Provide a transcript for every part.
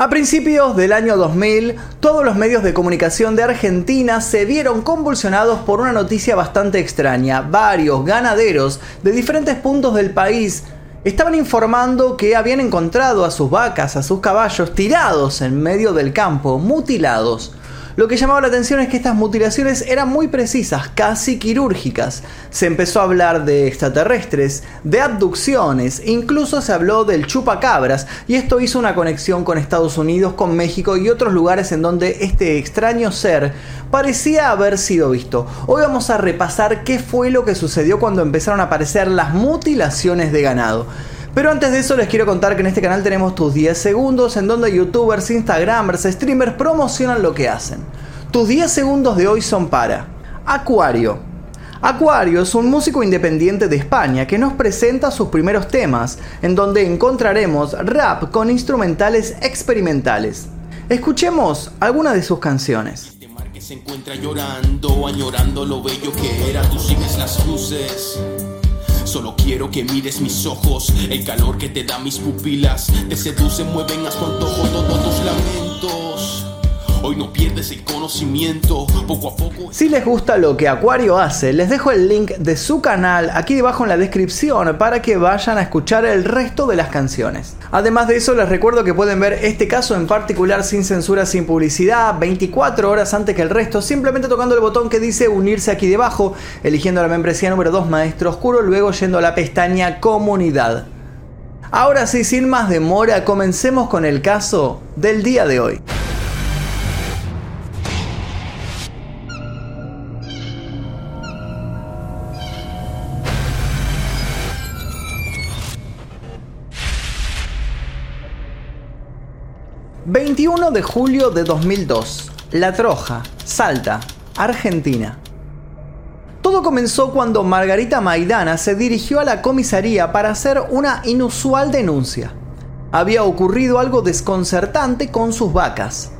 A principios del año 2000, todos los medios de comunicación de Argentina se vieron convulsionados por una noticia bastante extraña. Varios ganaderos de diferentes puntos del país estaban informando que habían encontrado a sus vacas, a sus caballos tirados en medio del campo, mutilados. Lo que llamaba la atención es que estas mutilaciones eran muy precisas, casi quirúrgicas. Se empezó a hablar de extraterrestres, de abducciones, incluso se habló del chupacabras, y esto hizo una conexión con Estados Unidos, con México y otros lugares en donde este extraño ser parecía haber sido visto. Hoy vamos a repasar qué fue lo que sucedió cuando empezaron a aparecer las mutilaciones de ganado. Pero antes de eso les quiero contar que en este canal tenemos tus 10 segundos en donde youtubers, instagramers, streamers promocionan lo que hacen. Tus 10 segundos de hoy son para Acuario. Acuario es un músico independiente de España que nos presenta sus primeros temas, en donde encontraremos rap con instrumentales experimentales. Escuchemos algunas de sus canciones. Este se encuentra llorando, añorando lo bello que era, tú sigues las luces. Solo quiero que mires mis ojos, el calor que te da mis pupilas, te seducen, mueven a su antojo todos tus lamentos. Hoy no pierdes el conocimiento, poco a poco. Si les gusta lo que Acuario hace, les dejo el link de su canal aquí debajo en la descripción para que vayan a escuchar el resto de las canciones. Además de eso, les recuerdo que pueden ver este caso en particular sin censura, sin publicidad, 24 horas antes que el resto, simplemente tocando el botón que dice unirse aquí debajo, eligiendo la membresía número 2 Maestro Oscuro, luego yendo a la pestaña Comunidad. Ahora sí, sin más demora, comencemos con el caso del día de hoy. 21 de julio de 2002, La Troja, Salta, Argentina. Todo comenzó cuando Margarita Maidana se dirigió a la comisaría para hacer una inusual denuncia. Había ocurrido algo desconcertante con sus vacas.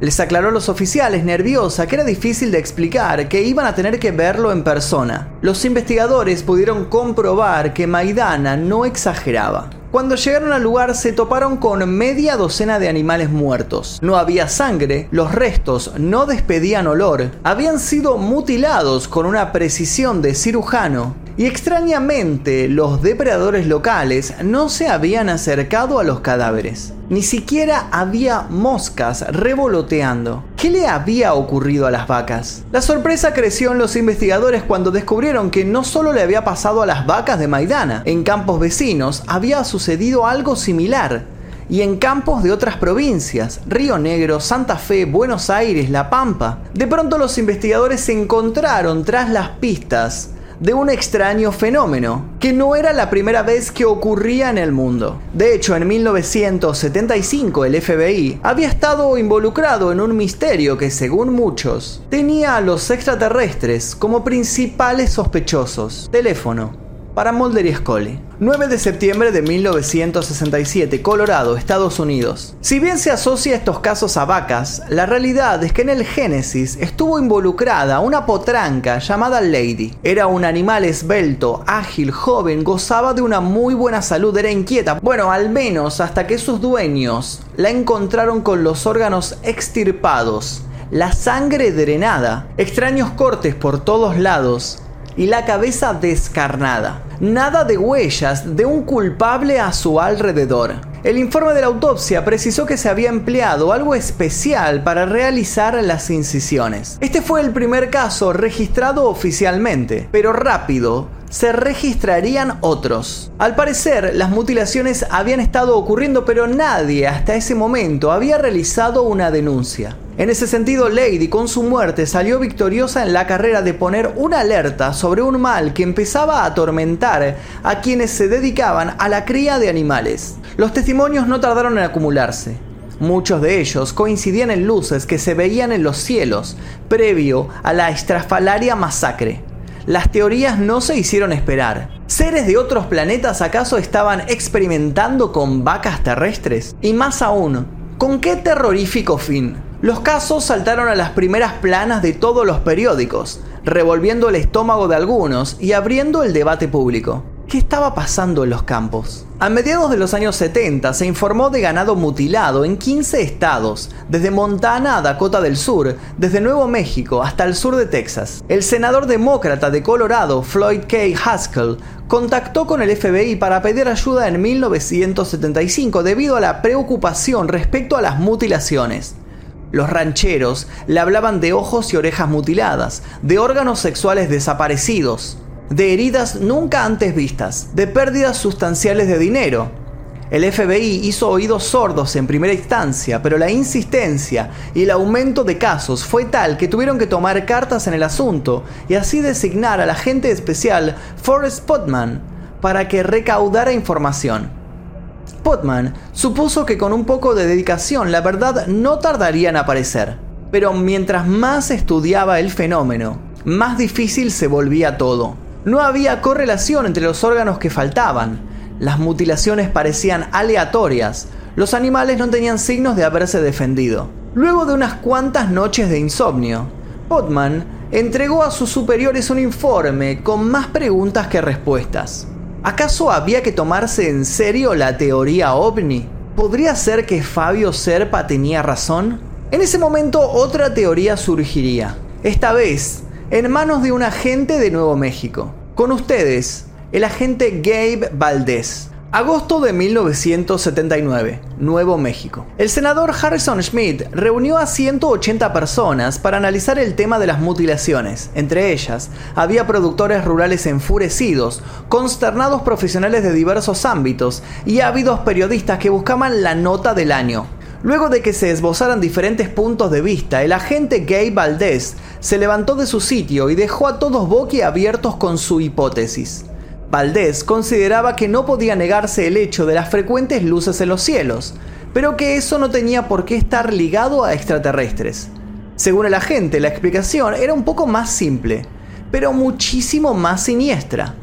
Les aclaró a los oficiales, nerviosa, que era difícil de explicar, que iban a tener que verlo en persona. Los investigadores pudieron comprobar que Maidana no exageraba. Cuando llegaron al lugar se toparon con media docena de animales muertos. No había sangre, los restos no despedían olor, habían sido mutilados con una precisión de cirujano y extrañamente los depredadores locales no se habían acercado a los cadáveres. Ni siquiera había moscas revoloteando. ¿Qué le había ocurrido a las vacas? La sorpresa creció en los investigadores cuando descubrieron que no solo le había pasado a las vacas de Maidana, en campos vecinos había sucedido algo similar y en campos de otras provincias, Río Negro, Santa Fe, Buenos Aires, La Pampa. De pronto los investigadores se encontraron tras las pistas de un extraño fenómeno, que no era la primera vez que ocurría en el mundo. De hecho, en 1975 el FBI había estado involucrado en un misterio que, según muchos, tenía a los extraterrestres como principales sospechosos. Teléfono para Mulder y Scully. 9 de septiembre de 1967, Colorado, Estados Unidos. Si bien se asocia estos casos a vacas, la realidad es que en el Génesis estuvo involucrada una potranca llamada Lady. Era un animal esbelto, ágil, joven, gozaba de una muy buena salud, era inquieta, bueno, al menos hasta que sus dueños la encontraron con los órganos extirpados, la sangre drenada, extraños cortes por todos lados y la cabeza descarnada. Nada de huellas de un culpable a su alrededor. El informe de la autopsia precisó que se había empleado algo especial para realizar las incisiones. Este fue el primer caso registrado oficialmente, pero rápido se registrarían otros. Al parecer, las mutilaciones habían estado ocurriendo, pero nadie hasta ese momento había realizado una denuncia. En ese sentido, Lady con su muerte salió victoriosa en la carrera de poner una alerta sobre un mal que empezaba a atormentar a quienes se dedicaban a la cría de animales. Los testimonios no tardaron en acumularse. Muchos de ellos coincidían en luces que se veían en los cielos previo a la estrafalaria masacre. Las teorías no se hicieron esperar. ¿Seres de otros planetas acaso estaban experimentando con vacas terrestres? Y más aún, ¿con qué terrorífico fin? Los casos saltaron a las primeras planas de todos los periódicos, revolviendo el estómago de algunos y abriendo el debate público. ¿Qué estaba pasando en los campos? A mediados de los años 70 se informó de ganado mutilado en 15 estados, desde Montana a Dakota del Sur, desde Nuevo México hasta el sur de Texas. El senador demócrata de Colorado, Floyd K. Haskell, contactó con el FBI para pedir ayuda en 1975 debido a la preocupación respecto a las mutilaciones. Los rancheros le hablaban de ojos y orejas mutiladas, de órganos sexuales desaparecidos, de heridas nunca antes vistas, de pérdidas sustanciales de dinero. El FBI hizo oídos sordos en primera instancia, pero la insistencia y el aumento de casos fue tal que tuvieron que tomar cartas en el asunto y así designar al agente especial Forrest Putman para que recaudara información. Putman supuso que con un poco de dedicación la verdad no tardaría en aparecer. Pero mientras más estudiaba el fenómeno, más difícil se volvía todo. No había correlación entre los órganos que faltaban. Las mutilaciones parecían aleatorias. Los animales no tenían signos de haberse defendido. Luego de unas cuantas noches de insomnio, Potman entregó a sus superiores un informe con más preguntas que respuestas. ¿Acaso había que tomarse en serio la teoría ovni? ¿Podría ser que Fabio Serpa tenía razón? En ese momento otra teoría surgiría. Esta vez en manos de un agente de Nuevo México. Con ustedes, el agente Gabe Valdés. Agosto de 1979, Nuevo México. El senador Harrison Schmidt reunió a 180 personas para analizar el tema de las mutilaciones. Entre ellas, había productores rurales enfurecidos, consternados profesionales de diversos ámbitos y ávidos periodistas que buscaban la nota del año. Luego de que se esbozaran diferentes puntos de vista, el agente Gay Valdés se levantó de su sitio y dejó a todos boquiabiertos con su hipótesis. Valdés consideraba que no podía negarse el hecho de las frecuentes luces en los cielos, pero que eso no tenía por qué estar ligado a extraterrestres. Según el agente, la explicación era un poco más simple, pero muchísimo más siniestra.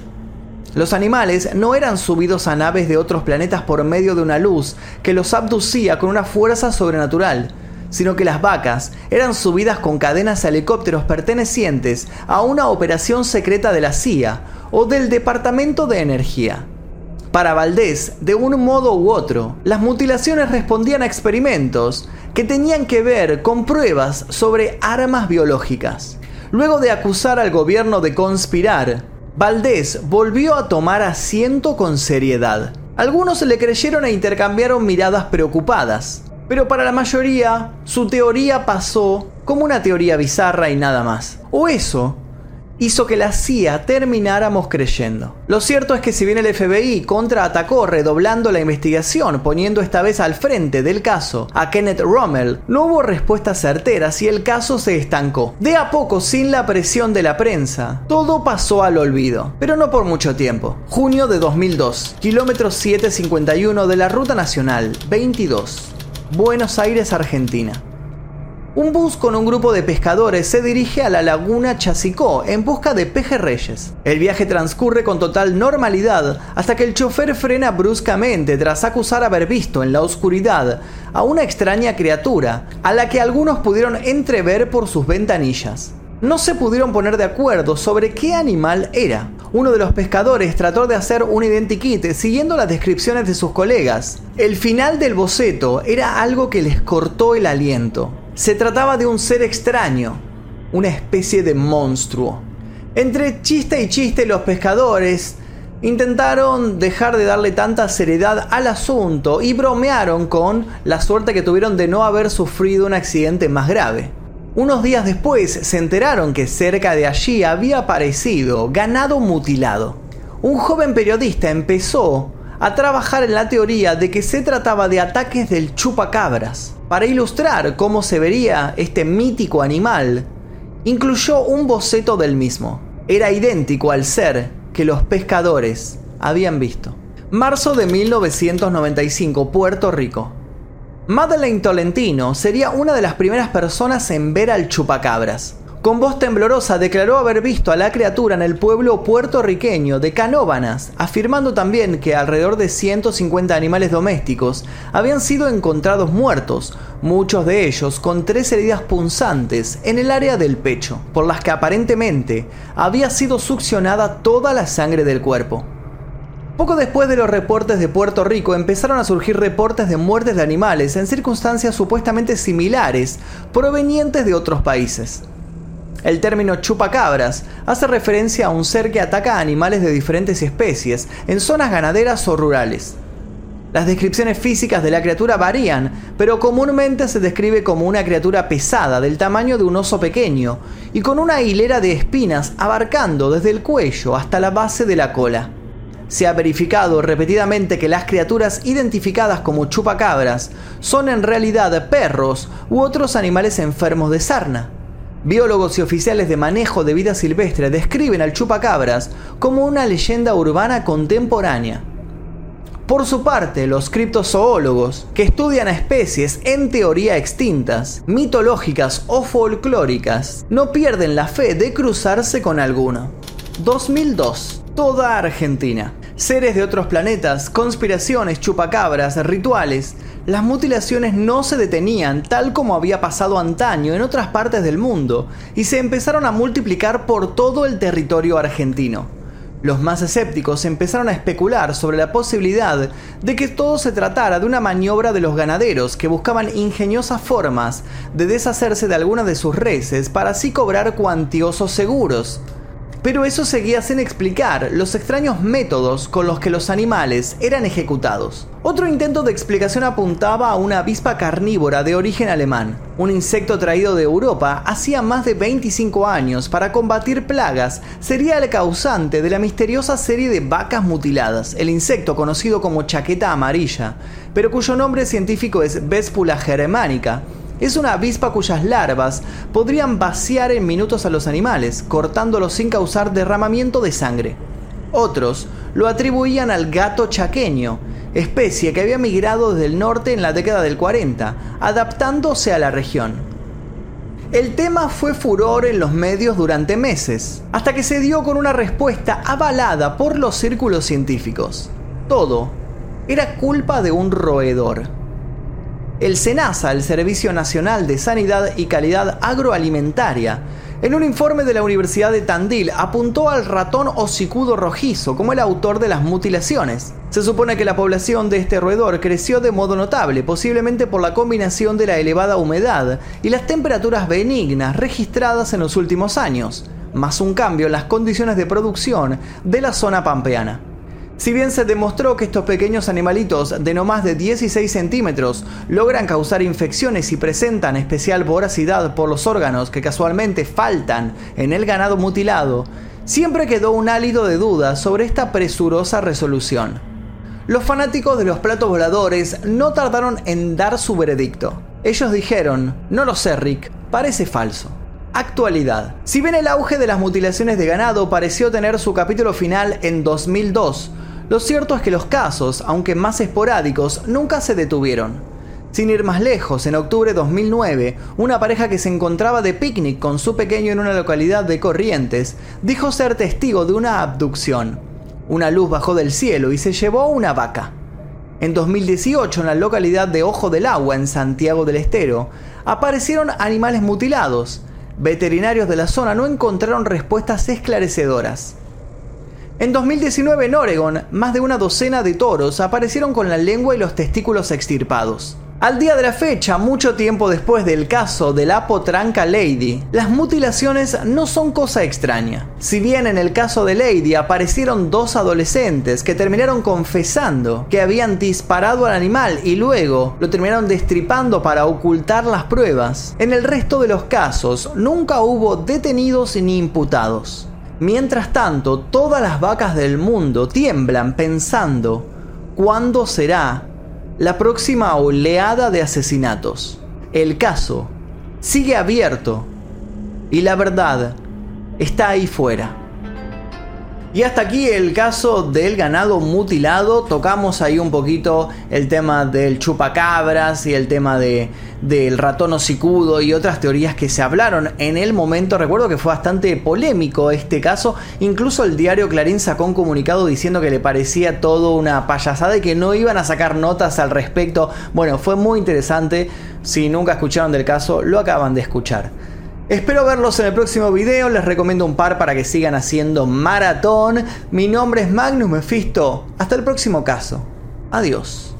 Los animales no eran subidos a naves de otros planetas por medio de una luz que los abducía con una fuerza sobrenatural, sino que las vacas eran subidas con cadenas a helicópteros pertenecientes a una operación secreta de la CIA o del Departamento de Energía. Para Valdés, de un modo u otro, las mutilaciones respondían a experimentos que tenían que ver con pruebas sobre armas biológicas. Luego de acusar al gobierno de conspirar, Valdés volvió a tomar asiento con seriedad. Algunos le creyeron e intercambiaron miradas preocupadas, pero para la mayoría su teoría pasó como una teoría bizarra y nada más. O eso hizo que la CIA termináramos creyendo. Lo cierto es que si bien el FBI contraatacó redoblando la investigación, poniendo esta vez al frente del caso a Kenneth Rommel, no hubo respuestas certeras y el caso se estancó. De a poco, sin la presión de la prensa, todo pasó al olvido, pero no por mucho tiempo. Junio de 2002, kilómetro 751 de la Ruta Nacional 22, Buenos Aires, Argentina. Un bus con un grupo de pescadores se dirige a la laguna Chasicó en busca de pejerreyes. El viaje transcurre con total normalidad hasta que el chofer frena bruscamente tras acusar haber visto en la oscuridad a una extraña criatura a la que algunos pudieron entrever por sus ventanillas. No se pudieron poner de acuerdo sobre qué animal era. Uno de los pescadores trató de hacer un identikit siguiendo las descripciones de sus colegas. El final del boceto era algo que les cortó el aliento. Se trataba de un ser extraño, una especie de monstruo. Entre chiste y chiste los pescadores intentaron dejar de darle tanta seriedad al asunto y bromearon con la suerte que tuvieron de no haber sufrido un accidente más grave. Unos días después se enteraron que cerca de allí había aparecido ganado mutilado. Un joven periodista empezó a trabajar en la teoría de que se trataba de ataques del chupacabras. Para ilustrar cómo se vería este mítico animal, incluyó un boceto del mismo. Era idéntico al ser que los pescadores habían visto. Marzo de 1995, Puerto Rico. Madeleine Tolentino sería una de las primeras personas en ver al chupacabras. Con voz temblorosa declaró haber visto a la criatura en el pueblo puertorriqueño de Canóbanas, afirmando también que alrededor de 150 animales domésticos habían sido encontrados muertos, muchos de ellos con tres heridas punzantes en el área del pecho, por las que aparentemente había sido succionada toda la sangre del cuerpo. Poco después de los reportes de Puerto Rico empezaron a surgir reportes de muertes de animales en circunstancias supuestamente similares provenientes de otros países. El término chupacabras hace referencia a un ser que ataca a animales de diferentes especies en zonas ganaderas o rurales. Las descripciones físicas de la criatura varían, pero comúnmente se describe como una criatura pesada del tamaño de un oso pequeño y con una hilera de espinas abarcando desde el cuello hasta la base de la cola. Se ha verificado repetidamente que las criaturas identificadas como chupacabras son en realidad perros u otros animales enfermos de sarna. Biólogos y oficiales de manejo de vida silvestre describen al chupacabras como una leyenda urbana contemporánea. Por su parte, los criptozoólogos, que estudian a especies en teoría extintas, mitológicas o folclóricas, no pierden la fe de cruzarse con alguno. 2002. Toda Argentina seres de otros planetas, conspiraciones, chupacabras, rituales, las mutilaciones no se detenían tal como había pasado antaño en otras partes del mundo y se empezaron a multiplicar por todo el territorio argentino. Los más escépticos empezaron a especular sobre la posibilidad de que todo se tratara de una maniobra de los ganaderos que buscaban ingeniosas formas de deshacerse de alguna de sus reses para así cobrar cuantiosos seguros. Pero eso seguía sin explicar los extraños métodos con los que los animales eran ejecutados. Otro intento de explicación apuntaba a una avispa carnívora de origen alemán, un insecto traído de Europa hacía más de 25 años para combatir plagas, sería el causante de la misteriosa serie de vacas mutiladas, el insecto conocido como chaqueta amarilla, pero cuyo nombre científico es Vespula germánica, es una avispa cuyas larvas podrían vaciar en minutos a los animales, cortándolos sin causar derramamiento de sangre. Otros lo atribuían al gato chaqueño, especie que había migrado desde el norte en la década del 40, adaptándose a la región. El tema fue furor en los medios durante meses, hasta que se dio con una respuesta avalada por los círculos científicos. Todo era culpa de un roedor. El SENASA, el Servicio Nacional de Sanidad y Calidad Agroalimentaria, en un informe de la Universidad de Tandil apuntó al ratón hocicudo rojizo como el autor de las mutilaciones. Se supone que la población de este roedor creció de modo notable, posiblemente por la combinación de la elevada humedad y las temperaturas benignas registradas en los últimos años, más un cambio en las condiciones de producción de la zona pampeana. Si bien se demostró que estos pequeños animalitos de no más de 16 centímetros logran causar infecciones y presentan especial voracidad por los órganos que casualmente faltan en el ganado mutilado, siempre quedó un hálito de duda sobre esta presurosa resolución. Los fanáticos de los platos voladores no tardaron en dar su veredicto. Ellos dijeron, no lo sé Rick, parece falso. Actualidad. Si bien el auge de las mutilaciones de ganado pareció tener su capítulo final en 2002, lo cierto es que los casos, aunque más esporádicos, nunca se detuvieron. Sin ir más lejos, en octubre de 2009, una pareja que se encontraba de picnic con su pequeño en una localidad de Corrientes dijo ser testigo de una abducción. Una luz bajó del cielo y se llevó una vaca. En 2018, en la localidad de Ojo del Agua, en Santiago del Estero, aparecieron animales mutilados. Veterinarios de la zona no encontraron respuestas esclarecedoras. En 2019 en Oregon, más de una docena de toros aparecieron con la lengua y los testículos extirpados. Al día de la fecha, mucho tiempo después del caso de la potranca Lady, las mutilaciones no son cosa extraña. Si bien en el caso de Lady aparecieron dos adolescentes que terminaron confesando que habían disparado al animal y luego lo terminaron destripando para ocultar las pruebas, en el resto de los casos nunca hubo detenidos ni imputados. Mientras tanto, todas las vacas del mundo tiemblan pensando cuándo será la próxima oleada de asesinatos. El caso sigue abierto y la verdad está ahí fuera. Y hasta aquí el caso del ganado mutilado. Tocamos ahí un poquito el tema del chupacabras y el tema de, del ratón hocicudo y otras teorías que se hablaron en el momento. Recuerdo que fue bastante polémico este caso. Incluso el diario Clarín sacó un comunicado diciendo que le parecía todo una payasada y que no iban a sacar notas al respecto. Bueno, fue muy interesante. Si nunca escucharon del caso, lo acaban de escuchar. Espero verlos en el próximo video, les recomiendo un par para que sigan haciendo maratón. Mi nombre es Magnus Mephisto, hasta el próximo caso. Adiós.